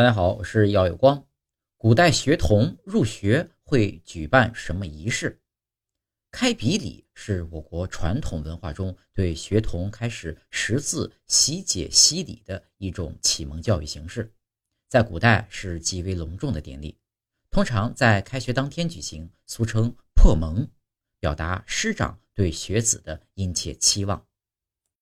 大家好，我是耀有光。古代学童入学会举办什么仪式？开笔礼是我国传统文化中对学童开始识字、习解习礼的一种启蒙教育形式，在古代是极为隆重的典礼，通常在开学当天举行，俗称“破蒙”，表达师长对学子的殷切期望。